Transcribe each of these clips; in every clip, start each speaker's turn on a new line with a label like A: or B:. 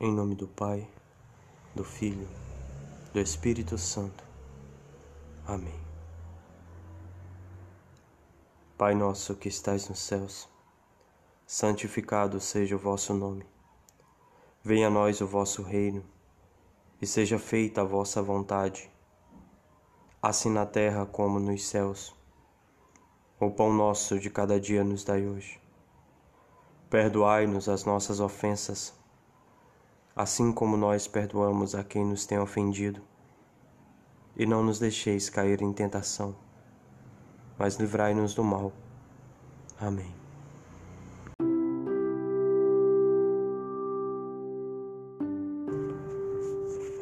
A: Em nome do Pai, do Filho, do Espírito Santo. Amém. Pai nosso que estais nos céus, santificado seja o vosso nome. Venha a nós o vosso reino, e seja feita a vossa vontade, assim na terra como nos céus. O pão nosso de cada dia nos dai hoje. Perdoai-nos as nossas ofensas, assim como nós perdoamos a quem nos tem ofendido. E não nos deixeis cair em tentação, mas livrai-nos do mal. Amém.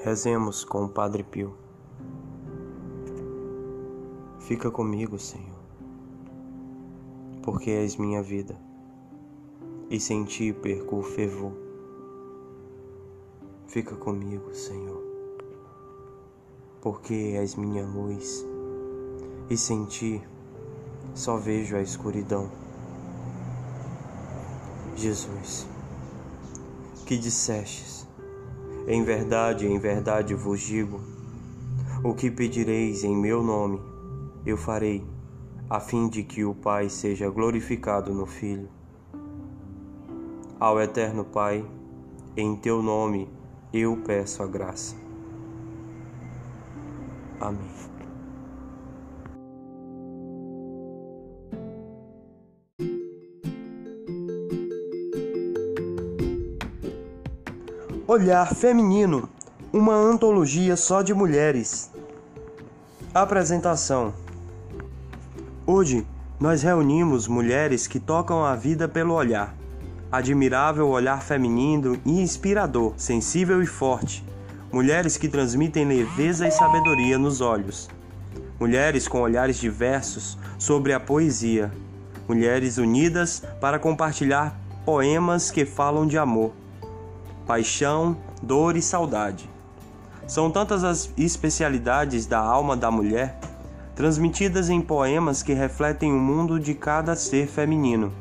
A: Rezemos com o Padre Pio. Fica comigo, Senhor, porque és minha vida, e sem ti perco o fervor. Fica comigo, Senhor, porque és minha luz, e sem ti só vejo a escuridão. Jesus, que dissestes, em verdade, em verdade vos digo, o que pedireis em meu nome, eu farei, a fim de que o Pai seja glorificado no Filho. Ao Eterno Pai, em teu nome eu peço a graça. Amém. Olhar Feminino, uma antologia só de mulheres. Apresentação: Hoje nós reunimos mulheres que tocam a vida pelo olhar. Admirável olhar feminino e inspirador, sensível e forte. Mulheres que transmitem leveza e sabedoria nos olhos. Mulheres com olhares diversos sobre a poesia. Mulheres unidas para compartilhar poemas que falam de amor paixão, dor e saudade. São tantas as especialidades da alma da mulher, transmitidas em poemas que refletem o mundo de cada ser feminino.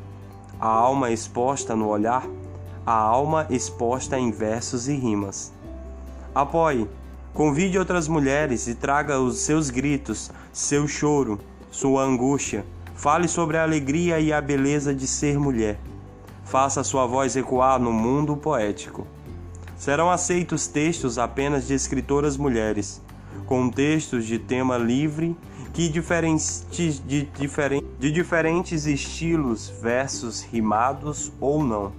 A: A alma exposta no olhar, a alma exposta em versos e rimas. Apoie, convide outras mulheres e traga os seus gritos, seu choro, sua angústia. Fale sobre a alegria e a beleza de ser mulher. Faça sua voz ecoar no mundo poético. Serão aceitos textos apenas de escritoras mulheres, com textos de tema livre que diferentes, de, diferen, de diferentes estilos, versos rimados ou não,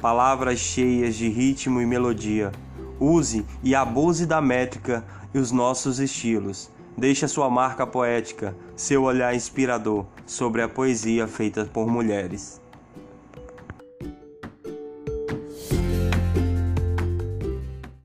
A: palavras cheias de ritmo e melodia. Use e abuse da métrica e os nossos estilos. Deixe sua marca poética, seu olhar inspirador sobre a poesia feita por mulheres.